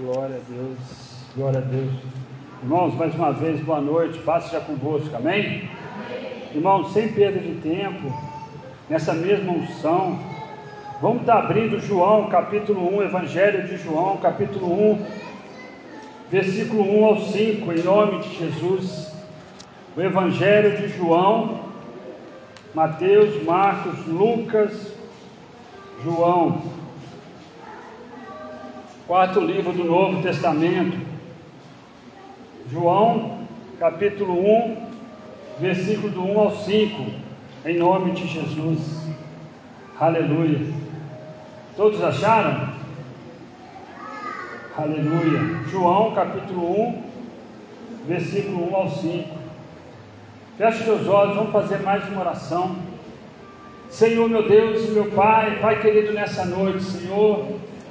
Glória a Deus, glória a Deus. Irmãos, mais uma vez, boa noite, paz seja convosco, amém? amém? Irmãos, sem perda de tempo, nessa mesma unção, vamos estar abrindo João, capítulo 1, Evangelho de João, capítulo 1, versículo 1 ao 5, em nome de Jesus. O Evangelho de João, Mateus, Marcos, Lucas, João, quarto livro do Novo Testamento, João, capítulo 1, versículo do 1 ao 5, em nome de Jesus, aleluia. Todos acharam? Aleluia. João, capítulo 1, versículo 1 ao 5. Feche seus olhos, vamos fazer mais uma oração. Senhor, meu Deus, meu Pai, Pai querido, nessa noite, Senhor,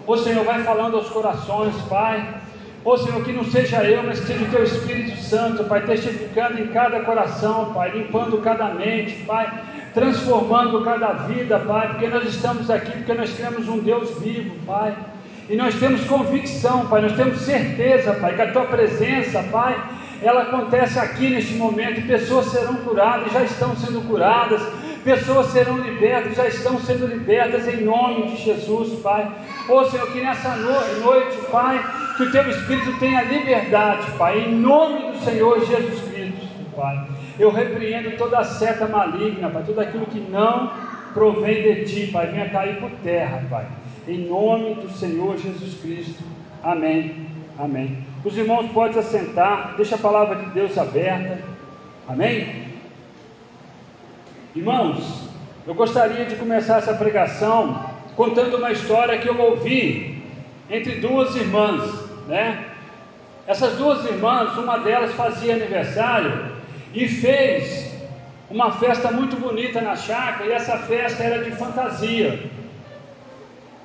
Ô Senhor, vai falando aos corações, Pai. Ô Senhor, que não seja eu, mas que seja o Teu Espírito Santo, Pai, testificando em cada coração, Pai, limpando cada mente, Pai, transformando cada vida, Pai, porque nós estamos aqui, porque nós temos um Deus vivo, Pai. E nós temos convicção, Pai, nós temos certeza, Pai, que a Tua presença, Pai, ela acontece aqui neste momento, pessoas serão curadas, já estão sendo curadas, pessoas serão libertas, já estão sendo libertas em nome de Jesus, Pai. Ô Senhor, que nessa noite, Pai, que o Teu Espírito tenha liberdade, Pai, em nome do Senhor Jesus Cristo, Pai. Eu repreendo toda a seta maligna, Pai, tudo aquilo que não provém de Ti, Pai, venha cair por terra, Pai. Em nome do Senhor Jesus Cristo. Amém. Amém. Os irmãos podem se assentar, deixa a palavra de Deus aberta. Amém? Irmãos, eu gostaria de começar essa pregação contando uma história que eu ouvi entre duas irmãs, né? Essas duas irmãs, uma delas fazia aniversário e fez uma festa muito bonita na chácara, e essa festa era de fantasia.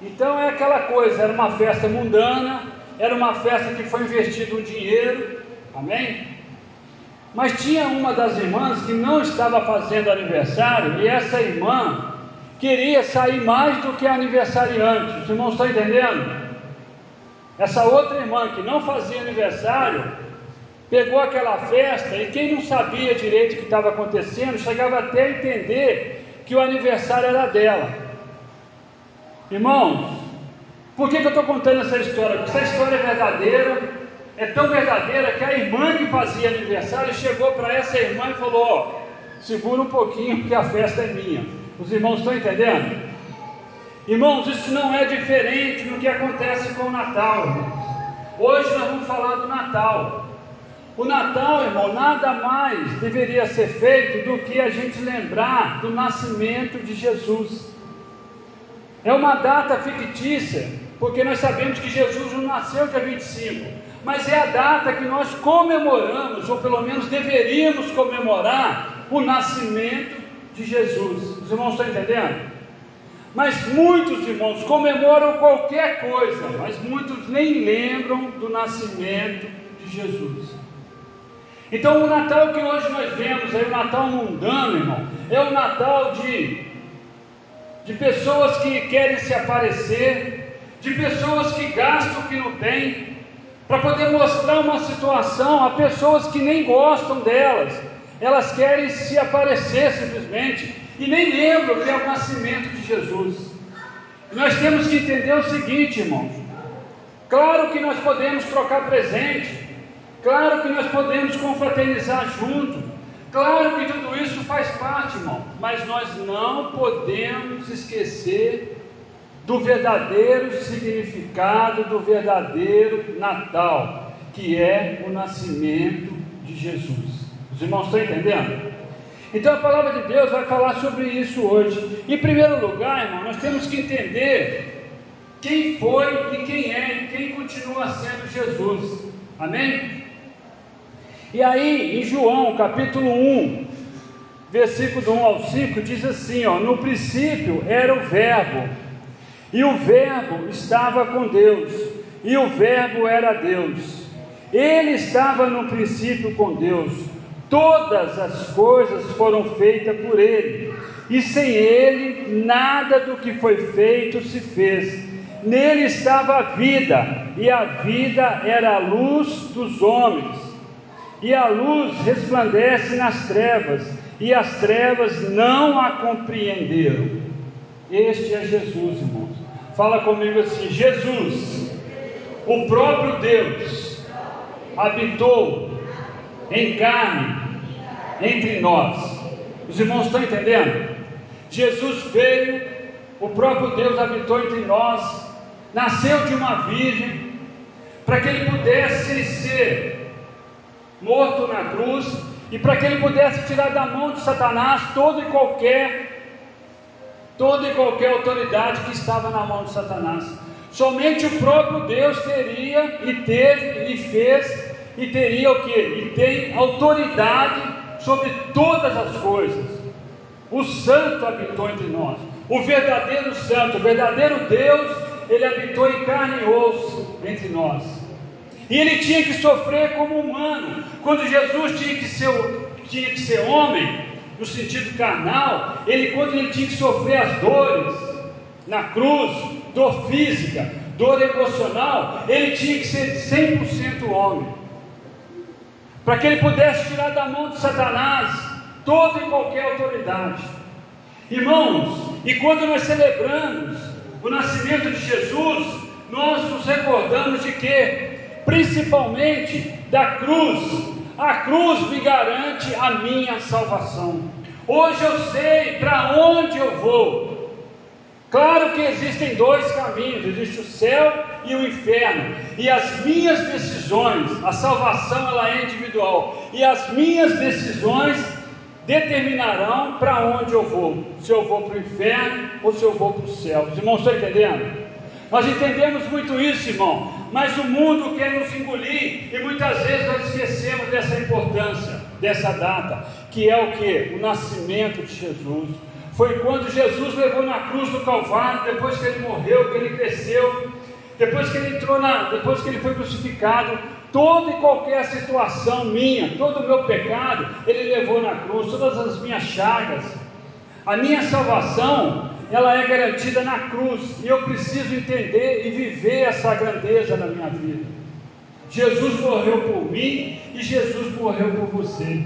Então é aquela coisa, era uma festa mundana, era uma festa que foi investido um dinheiro, amém? Mas tinha uma das irmãs que não estava fazendo aniversário, e essa irmã queria sair mais do que aniversariante. Os irmãos estão entendendo? Essa outra irmã que não fazia aniversário, pegou aquela festa e quem não sabia direito o que estava acontecendo, chegava até a entender que o aniversário era dela. Irmãos, por que, que eu estou contando essa história? Porque essa história é verdadeira é tão verdadeira que a irmã que fazia aniversário chegou para essa irmã e falou: Ó, segura um pouquinho que a festa é minha. Os irmãos estão entendendo? Irmãos, isso não é diferente do que acontece com o Natal. Hoje nós vamos falar do Natal. O Natal, irmão, nada mais deveria ser feito do que a gente lembrar do nascimento de Jesus. É uma data fictícia, porque nós sabemos que Jesus não nasceu dia 25 mas é a data que nós comemoramos, ou pelo menos deveríamos comemorar, o nascimento de Jesus. Os irmãos estão entendendo? Mas muitos irmãos comemoram qualquer coisa, mas muitos nem lembram do nascimento de Jesus. Então, o Natal que hoje nós vemos, é o Natal mundano, irmão, é o Natal de, de pessoas que querem se aparecer, de pessoas que gastam o que não têm, para poder mostrar uma situação a pessoas que nem gostam delas, elas querem se aparecer simplesmente e nem lembram que é o nascimento de Jesus. Nós temos que entender o seguinte, irmãos: claro que nós podemos trocar presente, claro que nós podemos confraternizar junto, claro que tudo isso faz parte, irmão, mas nós não podemos esquecer do verdadeiro significado do verdadeiro Natal, que é o nascimento de Jesus. Os irmãos estão entendendo? Então a palavra de Deus vai falar sobre isso hoje. Em primeiro lugar, irmão, nós temos que entender quem foi e quem é e quem continua sendo Jesus. Amém? E aí, em João capítulo 1, versículo 1 ao 5, diz assim: ó, No princípio era o Verbo e o Verbo estava com Deus, e o Verbo era Deus. Ele estava no princípio com Deus. Todas as coisas foram feitas por ele, e sem ele nada do que foi feito se fez. Nele estava a vida, e a vida era a luz dos homens. E a luz resplandece nas trevas, e as trevas não a compreenderam. Este é Jesus, irmãos. Fala comigo assim: Jesus, o próprio Deus, habitou em carne entre nós. Os irmãos estão entendendo? Jesus veio, o próprio Deus habitou entre nós, nasceu de uma virgem, para que ele pudesse ser morto na cruz e para que ele pudesse tirar da mão de Satanás toda e qualquer toda e qualquer autoridade que estava na mão de Satanás. Somente o próprio Deus teria e teve e fez e teria o que? E tem autoridade sobre todas as coisas. O santo habitou entre nós. O verdadeiro santo, o verdadeiro Deus, ele habitou em carne e osso entre nós. E ele tinha que sofrer como humano. Quando Jesus tinha que ser, tinha que ser homem, no sentido carnal, ele quando ele tinha que sofrer as dores na cruz, dor física, dor emocional, ele tinha que ser 100% homem. Para que ele pudesse tirar da mão de Satanás toda e qualquer autoridade. Irmãos, e quando nós celebramos o nascimento de Jesus, nós nos recordamos de que, principalmente da cruz, a cruz me garante a minha salvação. Hoje eu sei para onde eu vou. Claro que existem dois caminhos: existe o céu e o inferno. E as minhas decisões, a salvação ela é individual. E as minhas decisões determinarão para onde eu vou, se eu vou para o inferno ou se eu vou para o céu. Os irmãos estão entendendo? Nós entendemos muito isso, irmão, mas o mundo quer nos engolir e muitas vezes nós esquecemos dessa importância, dessa data, que é o que? O nascimento de Jesus. Foi quando Jesus levou na cruz do Calvário, depois que ele morreu, que ele cresceu, depois que ele entrou na, depois que ele foi crucificado, toda e qualquer situação minha, todo o meu pecado, Ele levou na cruz, todas as minhas chagas. A minha salvação, ela é garantida na cruz, e eu preciso entender e viver essa grandeza na minha vida. Jesus morreu por mim e Jesus morreu por você.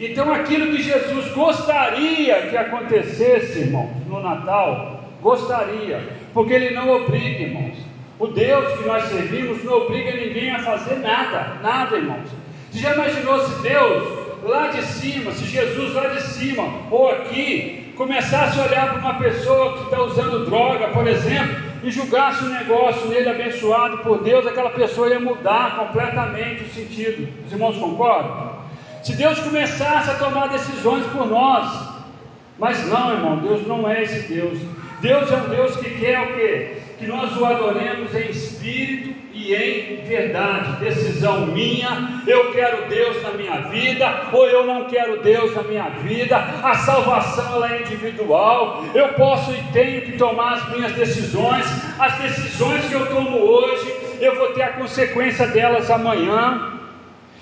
Então, aquilo que Jesus gostaria que acontecesse, irmãos, no Natal, gostaria, porque Ele não obriga, irmãos. O Deus que nós servimos não obriga ninguém a fazer nada, nada, irmãos. Você já imaginou se Deus lá de cima, se Jesus lá de cima ou aqui começasse a olhar para uma pessoa que está usando droga, por exemplo, e julgasse um negócio nele abençoado por Deus, aquela pessoa ia mudar completamente o sentido. Os irmãos concordam? Se Deus começasse a tomar decisões por nós, mas não, irmão, Deus não é esse Deus. Deus é um Deus que quer o quê? que nós o adoremos em espírito e em verdade. Decisão minha, eu quero Deus na minha vida, ou eu não quero Deus na minha vida. A salvação ela é individual. Eu posso e tenho que tomar as minhas decisões. As decisões que eu tomo hoje, eu vou ter a consequência delas amanhã.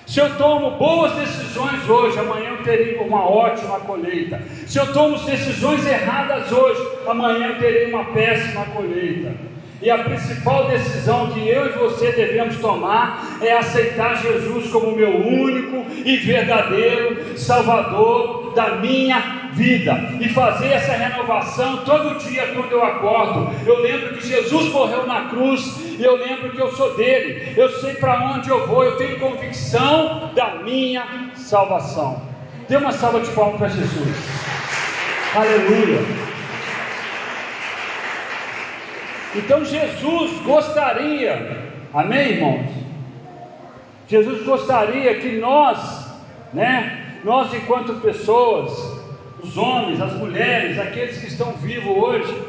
Se eu tomo boas decisões hoje, amanhã eu terei uma ótima colheita. Se eu tomo decisões erradas hoje, amanhã eu terei uma péssima colheita. E a principal decisão que eu e você devemos tomar é aceitar Jesus como meu único e verdadeiro Salvador da minha vida e fazer essa renovação todo dia quando eu acordo. Eu lembro que Jesus morreu na cruz e eu lembro que eu sou dele. Eu sei para onde eu vou, eu tenho convicção da minha salvação. Dê uma salva de palmas para Jesus. Aleluia. Então Jesus gostaria, amém, irmãos? Jesus gostaria que nós, né, nós enquanto pessoas, os homens, as mulheres, aqueles que estão vivos hoje,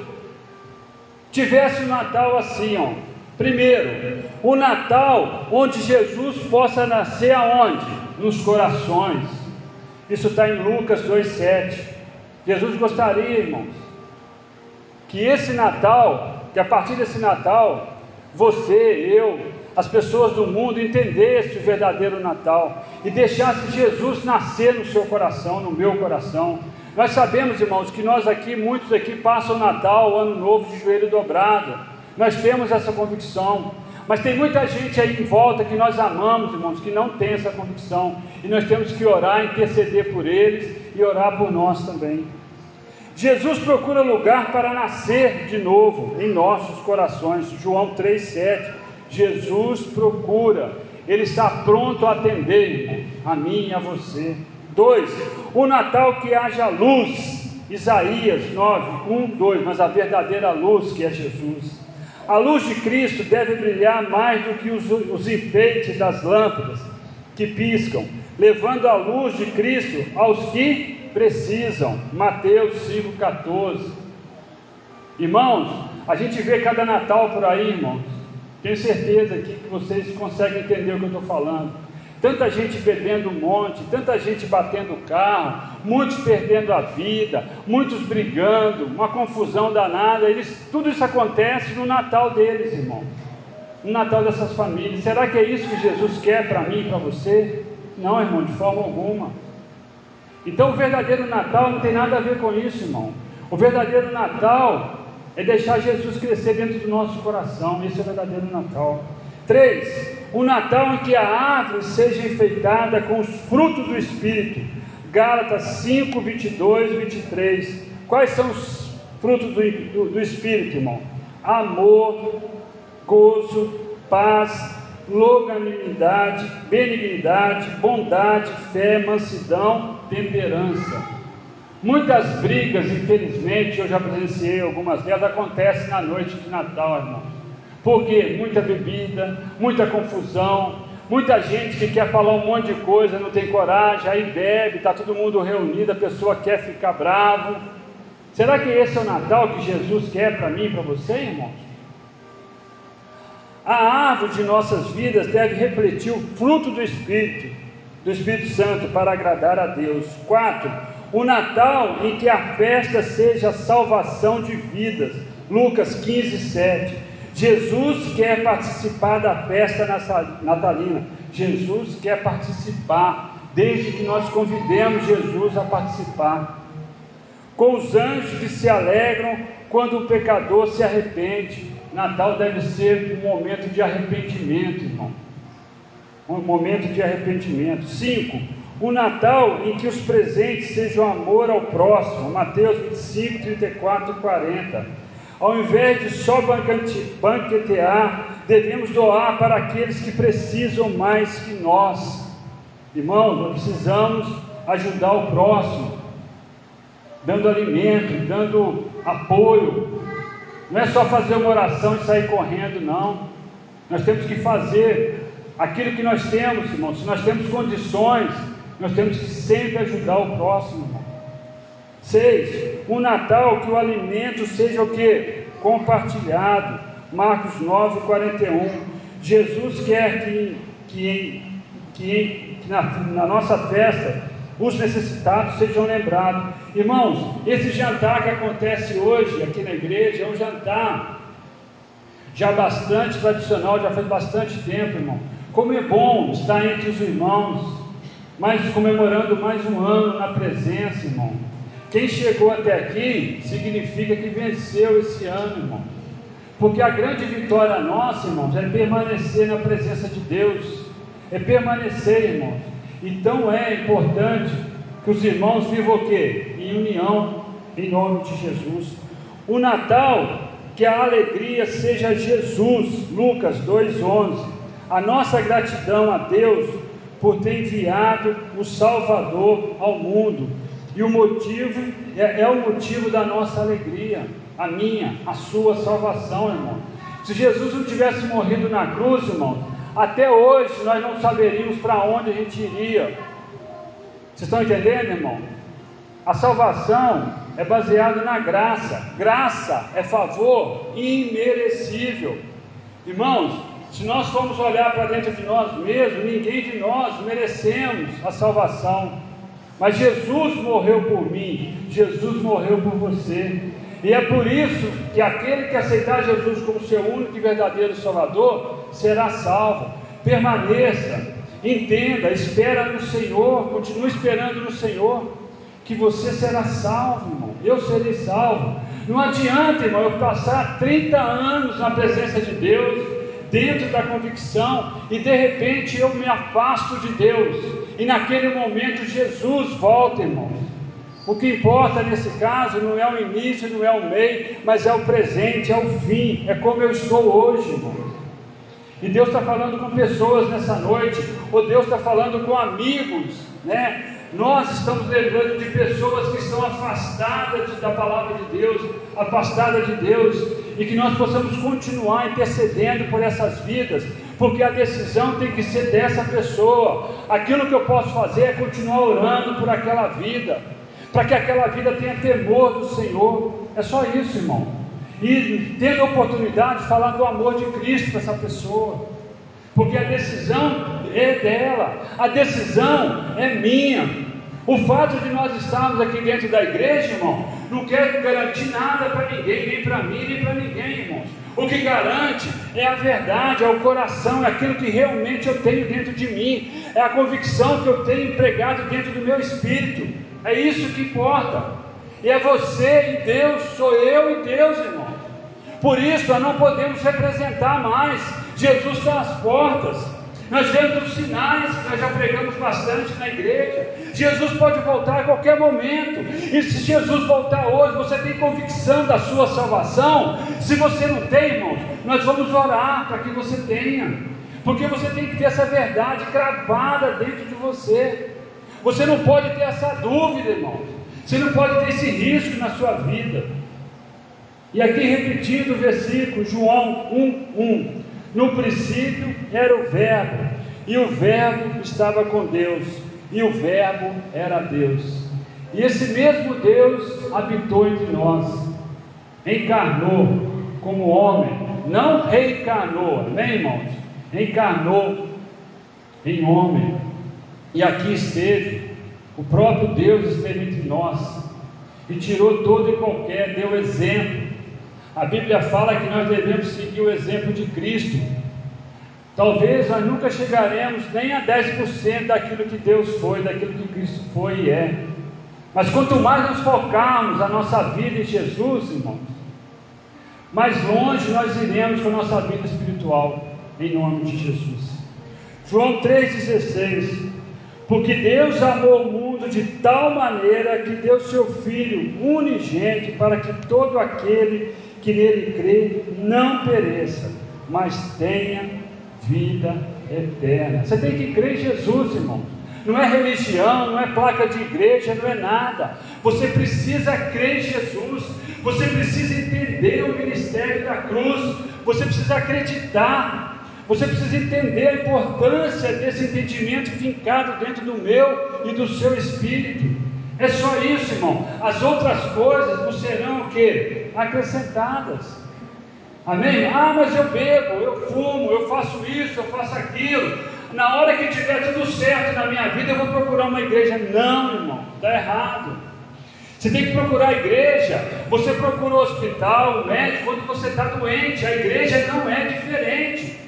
tivesse o Natal assim, ó. Primeiro, o Natal onde Jesus possa nascer aonde? Nos corações. Isso está em Lucas 2,7. Jesus gostaria, irmãos, que esse Natal que a partir desse Natal, você, eu, as pessoas do mundo entendessem o verdadeiro Natal e deixasse Jesus nascer no seu coração, no meu coração. Nós sabemos, irmãos, que nós aqui, muitos aqui passam o Natal, o Ano Novo de joelho dobrado. Nós temos essa convicção. Mas tem muita gente aí em volta que nós amamos, irmãos, que não tem essa convicção. E nós temos que orar, interceder por eles e orar por nós também. Jesus procura lugar para nascer de novo em nossos corações. João 3,7. Jesus procura, Ele está pronto a atender a mim e a você. 2. O Natal que haja luz. Isaías 9, 1, 2. Mas a verdadeira luz que é Jesus. A luz de Cristo deve brilhar mais do que os, os enfeites das lâmpadas que piscam, levando a luz de Cristo aos que precisam. Mateus 5,14. Irmãos, a gente vê cada Natal por aí, irmãos. Tenho certeza aqui que vocês conseguem entender o que eu estou falando tanta gente bebendo um monte, tanta gente batendo carro, muitos perdendo a vida, muitos brigando, uma confusão danada. Eles, tudo isso acontece no Natal deles, irmão. No Natal dessas famílias. Será que é isso que Jesus quer para mim e para você? Não, irmão, de forma alguma. Então o verdadeiro Natal não tem nada a ver com isso, irmão. O verdadeiro Natal é deixar Jesus crescer dentro do nosso coração. Esse é o verdadeiro Natal. 3. O Natal em que a árvore seja enfeitada com os frutos do Espírito. Gálatas 5, 22 e 23. Quais são os frutos do, do, do Espírito, irmão? Amor, gozo, paz, longanimidade, benignidade, bondade, fé, mansidão, temperança. Muitas brigas, infelizmente, eu já presenciei algumas delas, acontecem na noite de Natal, irmão. Porque muita bebida, muita confusão, muita gente que quer falar um monte de coisa, não tem coragem, aí bebe, está todo mundo reunido, a pessoa quer ficar bravo. Será que esse é o Natal que Jesus quer para mim e para você, irmãos? A árvore de nossas vidas deve refletir o fruto do Espírito, do Espírito Santo, para agradar a Deus. 4. O Natal em que a festa seja a salvação de vidas. Lucas 15, 7. Jesus quer participar da festa natalina. Jesus quer participar, desde que nós convidemos Jesus a participar. Com os anjos que se alegram quando o pecador se arrepende. Natal deve ser um momento de arrependimento, irmão. Um momento de arrependimento. 5. O Natal em que os presentes sejam amor ao próximo. Mateus 25, 34 e 40. Ao invés de só banquetear, devemos doar para aqueles que precisam mais que nós. Irmãos, nós precisamos ajudar o próximo, dando alimento, dando apoio. Não é só fazer uma oração e sair correndo, não. Nós temos que fazer aquilo que nós temos, irmãos. Se nós temos condições, nós temos que sempre ajudar o próximo. 6. O Natal, que o alimento seja o que? Compartilhado. Marcos 9, 41. Jesus quer que, que, que, na, na nossa festa os necessitados sejam lembrados. Irmãos, esse jantar que acontece hoje aqui na igreja é um jantar já bastante tradicional, já faz bastante tempo, irmão. Como é bom estar entre os irmãos, mas comemorando mais um ano na presença, irmão. Quem chegou até aqui significa que venceu esse ano, irmão. Porque a grande vitória nossa, irmãos, é permanecer na presença de Deus, é permanecer, irmãos. Então é importante que os irmãos vivam o quê? Em união, em nome de Jesus. O Natal, que a alegria seja Jesus, Lucas 2,11. A nossa gratidão a Deus por ter enviado o Salvador ao mundo e o motivo é, é o motivo da nossa alegria, a minha, a sua salvação, irmão. Se Jesus não tivesse morrido na cruz, irmão, até hoje nós não saberíamos para onde a gente iria. Vocês estão entendendo, irmão? A salvação é baseada na graça. Graça é favor imerecível. Irmãos, se nós formos olhar para dentro de nós mesmos, ninguém de nós merecemos a salvação. Mas Jesus morreu por mim, Jesus morreu por você. E é por isso que aquele que aceitar Jesus como seu único e verdadeiro Salvador será salvo. Permaneça, entenda, espera no Senhor, continue esperando no Senhor, que você será salvo, irmão. Eu serei salvo. Não adianta, irmão, eu passar 30 anos na presença de Deus, dentro da convicção, e de repente eu me afasto de Deus, e naquele momento Jesus volta, irmão. O que importa nesse caso não é o início, não é o meio, mas é o presente, é o fim, é como eu estou hoje, irmão. E Deus está falando com pessoas nessa noite, ou Deus está falando com amigos, né? Nós estamos lembrando de pessoas que estão afastadas da palavra de Deus, afastadas de Deus, e que nós possamos continuar intercedendo por essas vidas, porque a decisão tem que ser dessa pessoa. Aquilo que eu posso fazer é continuar orando por aquela vida, para que aquela vida tenha temor do Senhor. É só isso, irmão. E tendo a oportunidade de falar do amor de Cristo para essa pessoa porque a decisão é dela, a decisão é minha. O fato de nós estarmos aqui dentro da igreja, irmão, não quer garantir nada para ninguém, nem para mim, nem para ninguém, irmãos. O que garante é a verdade, é o coração, é aquilo que realmente eu tenho dentro de mim, é a convicção que eu tenho empregado dentro do meu espírito. É isso que importa. E é você e Deus, sou eu e Deus, irmão. Por isso nós não podemos representar mais. Jesus está às portas. Nós vemos os sinais que nós já pregamos bastante na igreja. Jesus pode voltar a qualquer momento. E se Jesus voltar hoje, você tem convicção da sua salvação? Se você não tem, irmãos, nós vamos orar para que você tenha. Porque você tem que ter essa verdade cravada dentro de você. Você não pode ter essa dúvida, irmãos. Você não pode ter esse risco na sua vida. E aqui repetindo o versículo, João 1:1. No princípio era o Verbo, e o Verbo estava com Deus, e o Verbo era Deus. E esse mesmo Deus habitou entre nós, encarnou como homem, não reencarnou, amém, irmãos? Encarnou em homem, e aqui esteve, o próprio Deus esteve entre nós, e tirou todo e qualquer, deu exemplo a Bíblia fala que nós devemos seguir o exemplo de Cristo. Talvez nós nunca chegaremos nem a 10% daquilo que Deus foi, daquilo que Cristo foi e é. Mas quanto mais nos focarmos a nossa vida em Jesus, irmãos, mais longe nós iremos com a nossa vida espiritual, em nome de Jesus. João 3,16 Porque Deus amou o mundo de tal maneira que deu seu Filho unigente para que todo aquele que nele crê não pereça, mas tenha vida eterna. Você tem que crer em Jesus, irmão. Não é religião, não é placa de igreja, não é nada. Você precisa crer em Jesus. Você precisa entender o ministério da cruz. Você precisa acreditar. Você precisa entender a importância desse entendimento fincado dentro do meu e do seu espírito. É só isso, irmão. As outras coisas não serão o quê? Acrescentadas. Amém? Ah, mas eu bebo, eu fumo, eu faço isso, eu faço aquilo. Na hora que tiver tudo certo na minha vida, eu vou procurar uma igreja. Não, irmão, está errado. Você tem que procurar a igreja. Você procura o hospital, o médico, quando você está doente. A igreja não é diferente.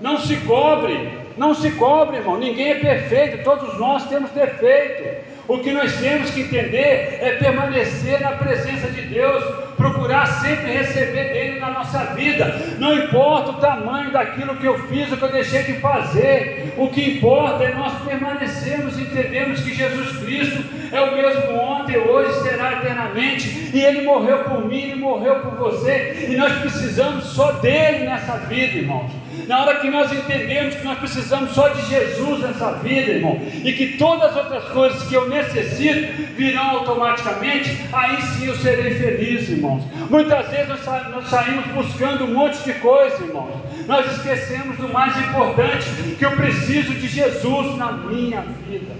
Não se cobre, não se cobre, irmão. Ninguém é perfeito, todos nós temos defeito. O que nós temos que entender é permanecer na presença de Deus, procurar sempre receber dele na nossa vida. Não importa o tamanho daquilo que eu fiz, o que eu deixei de fazer. O que importa é nós permanecermos e entendermos que Jesus Cristo é o mesmo ontem, hoje, será eternamente. E Ele morreu por mim, Ele morreu por você. E nós precisamos só dele nessa vida, irmãos. Na hora que nós entendemos que nós precisamos só de Jesus nessa vida, irmão, e que todas as outras coisas que eu necessito virão automaticamente, aí sim eu serei feliz, irmãos. Muitas vezes nós, sa nós saímos buscando um monte de coisa, irmãos. Nós esquecemos do mais importante, que eu preciso de Jesus na minha vida.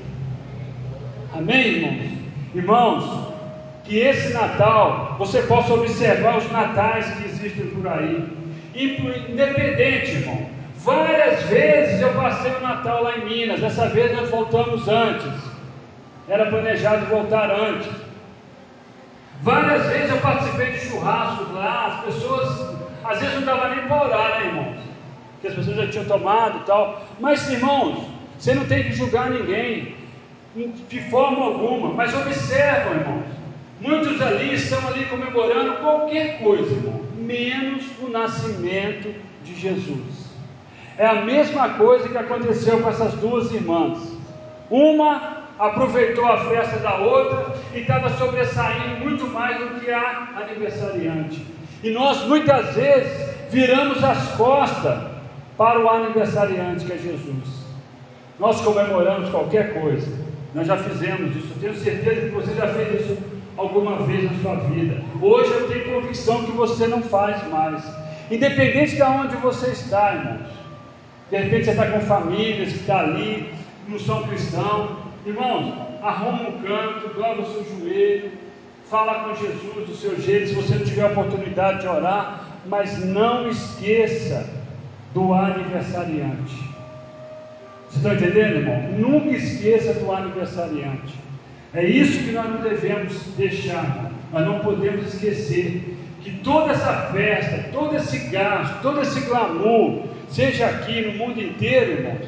Amém, irmãos? Irmãos, que esse Natal você possa observar os natais que existem por aí independente, irmão. Várias vezes eu passei o Natal lá em Minas, dessa vez nós voltamos antes. Era planejado voltar antes. Várias vezes eu participei de churrascos lá, as pessoas, às vezes não dava nem para orar, né? Porque as pessoas já tinham tomado e tal. Mas, irmãos, você não tem que julgar ninguém, de forma alguma. Mas observam, irmãos, Muitos ali estão ali comemorando qualquer coisa, irmão, menos o nascimento de Jesus. É a mesma coisa que aconteceu com essas duas irmãs. Uma aproveitou a festa da outra e estava sobressaindo muito mais do que a aniversariante. E nós muitas vezes viramos as costas para o aniversariante que é Jesus. Nós comemoramos qualquer coisa. Nós já fizemos isso. Tenho certeza que você já fez isso alguma vez na sua vida. Hoje eu tenho convicção que você não faz mais. Independente de onde você está, irmãos. De repente você está com famílias que está ali, não são cristãos. Irmãos, arruma um canto, dobra o seu joelho, fala com Jesus do seu jeito, se você não tiver a oportunidade de orar, mas não esqueça do aniversariante. Vocês estão entendendo, irmão? Nunca esqueça do aniversariante. É isso que nós não devemos deixar. Nós não podemos esquecer que toda essa festa, todo esse gasto, todo esse glamour, seja aqui no mundo inteiro, irmãos,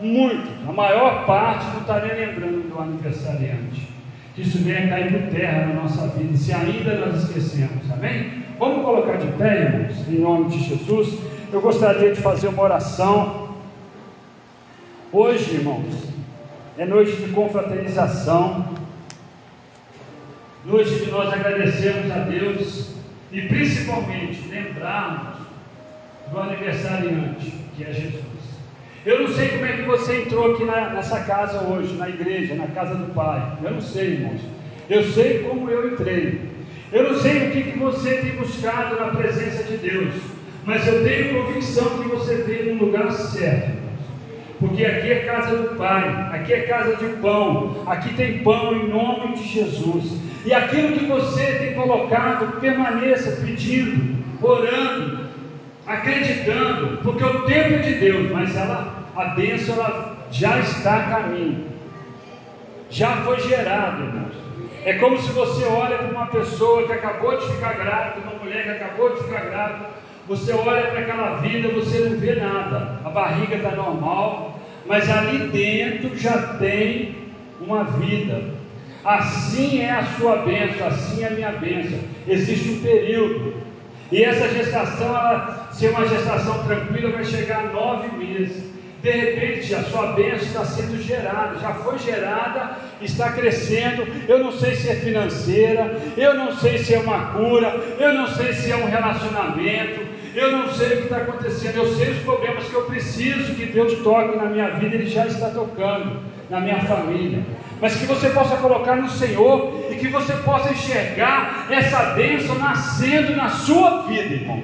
muitos, a maior parte não está nem lembrando do aniversariante. Isso venha cair por terra na nossa vida, se ainda nós esquecemos, amém? Vamos colocar de pé, irmãos, em nome de Jesus. Eu gostaria de fazer uma oração. Hoje, irmãos, é noite de confraternização, noite de nós agradecermos a Deus e principalmente lembrarmos do aniversariante, que é Jesus. Eu não sei como é que você entrou aqui na, nessa casa hoje, na igreja, na casa do Pai. Eu não sei, irmãos. Eu sei como eu entrei. Eu não sei o que, que você tem buscado na presença de Deus. Mas eu tenho convicção que você veio no lugar certo. Porque aqui é casa do Pai, aqui é casa de pão, aqui tem pão em nome de Jesus. E aquilo que você tem colocado, permaneça pedindo, orando, acreditando, porque o tempo é de Deus, mas ela, a bênção ela já está a caminho, já foi gerado, irmãos. É como se você olha para uma pessoa que acabou de ficar grávida, uma mulher que acabou de ficar grávida, você olha para aquela vida, você não vê nada, a barriga está normal, mas ali dentro já tem uma vida. Assim é a sua bênção, assim é a minha bênção. Existe um período e essa gestação, ela, se é uma gestação tranquila, vai chegar a nove meses. De repente, a sua bênção está sendo gerada, já foi gerada, está crescendo. Eu não sei se é financeira, eu não sei se é uma cura, eu não sei se é um relacionamento, eu não sei o que está acontecendo. Eu sei os problemas que eu preciso que Deus toque na minha vida, Ele já está tocando na minha família mas que você possa colocar no Senhor e que você possa enxergar essa bênção nascendo na sua vida, irmão.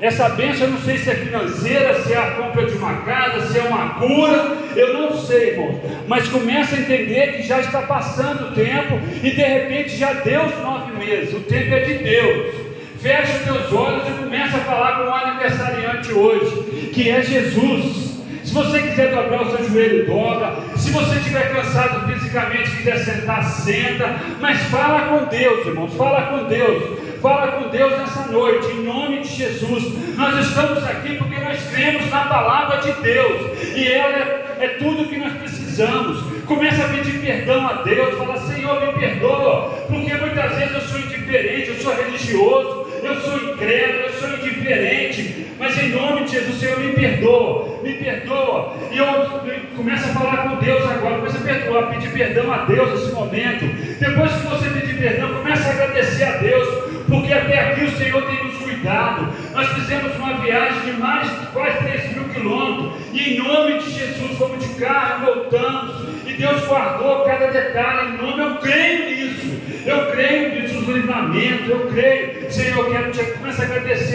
Essa bênção eu não sei se é financeira, se é a compra de uma casa, se é uma cura, eu não sei, irmão. Mas começa a entender que já está passando o tempo e de repente já deu os nove meses. O tempo é de Deus. Fecha os teus olhos e começa a falar com o aniversariante hoje, que é Jesus. Se você quiser dobrar o seu joelho, dobra. Se você estiver cansado fisicamente, quiser sentar, senta. Mas fala com Deus, irmãos. Fala com Deus. Fala com Deus nessa noite, em nome de Jesus. Nós estamos aqui porque nós cremos na palavra de Deus. E ela é, é tudo que nós precisamos. Começa a pedir perdão a Deus. Fala, Senhor, me perdoa. Porque muitas vezes eu sou indiferente, eu sou religioso, eu sou incrédulo, eu sou indiferente mas em nome de Jesus, Senhor, me perdoa, me perdoa. E eu começo a falar com Deus agora, começa a perdoar, pedir perdão a Deus nesse momento. Depois que você pedir perdão, começa a agradecer a Deus, porque até aqui o Senhor tem nos cuidado. Nós fizemos uma viagem de mais de quase 3 mil quilômetros, e em nome de Jesus, fomos de carro, voltamos, e Deus guardou cada detalhe, em nome, eu creio nisso, eu creio nisso, nos livramentos, eu creio, Senhor,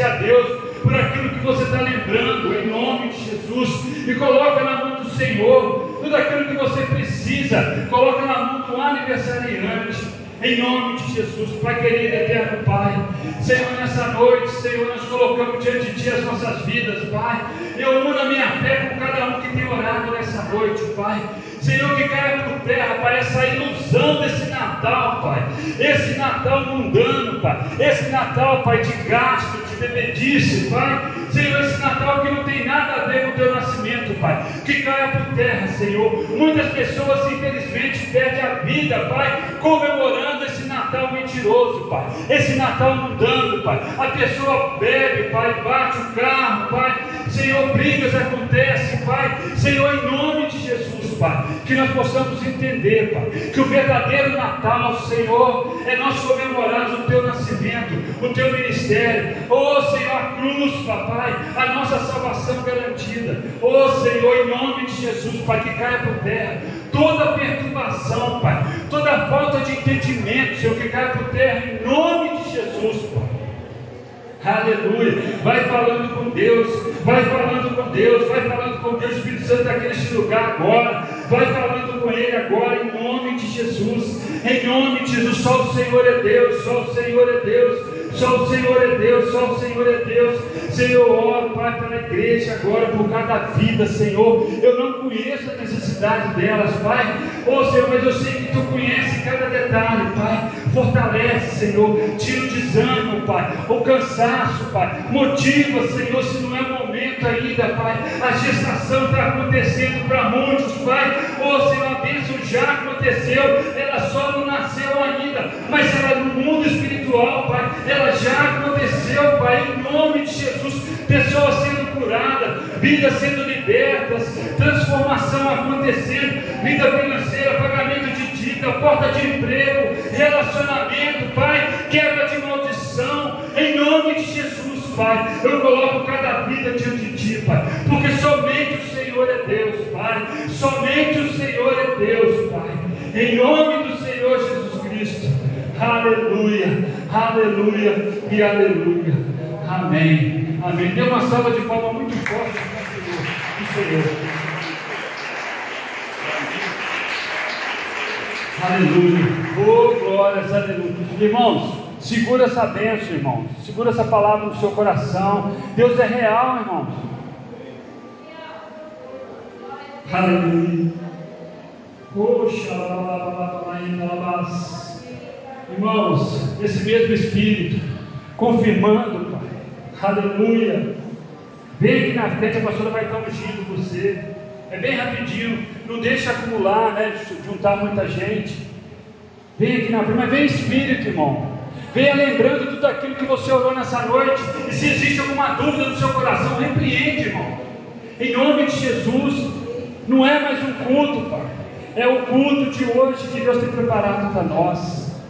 agradecer a Deus por aquilo que você está lembrando, em nome de Jesus, e coloca na mão do Senhor tudo aquilo que você precisa, coloca na mão do aniversariante. Em nome de Jesus, Pai querido, eterno Pai, Senhor, nessa noite, Senhor, nós colocamos diante de Ti as nossas vidas, Pai. Eu uno a minha fé com cada um que tem orado nessa noite, Pai. Senhor, que caia por terra, Pai, essa ilusão desse Natal, Pai. Esse Natal mundano, Pai. Esse Natal, Pai, de gasto, de bebedice, Pai. Senhor, esse Natal que não tem nada a ver com o teu nascimento, Pai. Que caia por terra, Senhor. Muitas pessoas, infelizmente, perdem a vida, Pai, comemorando esse Natal mentiroso, Pai, esse Natal mudando, Pai. A pessoa bebe, Pai, bate o carro, Pai. Senhor, brigas acontecem, Pai. Senhor, em nome Pai, que nós possamos entender, Pai, que o verdadeiro Natal, Senhor, é nós comemorarmos o Teu nascimento, o Teu ministério. Oh, Senhor, a cruz, Papai, a nossa salvação garantida. Oh, Senhor, em nome de Jesus, Pai, que caia por terra toda perturbação, Pai, toda falta de entendimento, Senhor, que caia por terra, em nome de Jesus, Pai. Aleluia. Vai falando com Deus. Vai falando com Deus. Vai falando com Deus. Espírito Santo aqui neste lugar agora. Vai falando com Ele agora em nome de Jesus. Em nome de Jesus. Só o Senhor é Deus. Só o Senhor é Deus. Só o Senhor é Deus, só o Senhor é Deus. Senhor, oro, Pai, pela igreja agora, por cada vida, Senhor. Eu não conheço a necessidade delas, Pai. Oh, Senhor, mas eu sei que Tu conheces cada detalhe, Pai. Fortalece, Senhor. Tira o desânimo, Pai. O cansaço, Pai. Motiva, Senhor, se não é o momento ainda, Pai. A gestação está acontecendo para muitos, Pai. Oh, Senhor, a bênção já aconteceu. Ela só não nasceu ainda. Mas ela no mundo espiritual, Pai. Ela já aconteceu, Pai. Em nome de Jesus. Pessoas sendo curadas, vidas sendo libertas, transformação acontecendo, vida financeira, pagamento de dívida, porta de emprego, relacionamento, Pai, quebra de maldição, Pai. Eu coloco cada vida diante de Ti, Pai, porque somente o Senhor é Deus, Pai. Somente o Senhor é Deus, Pai. Em nome do Senhor Jesus Cristo. Aleluia, aleluia e aleluia. Amém. Amém. Dê uma salva de palmas muito forte para o Senhor. Aleluia. Oh, glórias, aleluia. Irmãos, segura essa bênção, irmãos. Segura essa palavra no seu coração. Deus é real, irmãos. Aleluia. Irmãos, esse mesmo Espírito, confirmando, Pai. Aleluia. Vem aqui na frente, a pastora vai estar ungindo você. É bem rapidinho, não deixa acumular, né? Juntar muita gente. Vem aqui na frente, mas vem Espírito, irmão. Venha lembrando tudo aquilo que você orou nessa noite. E se existe alguma dúvida no seu coração, repreende, irmão. Em nome de Jesus, não é mais um culto, Pai. É o culto de hoje que Deus tem preparado para nós.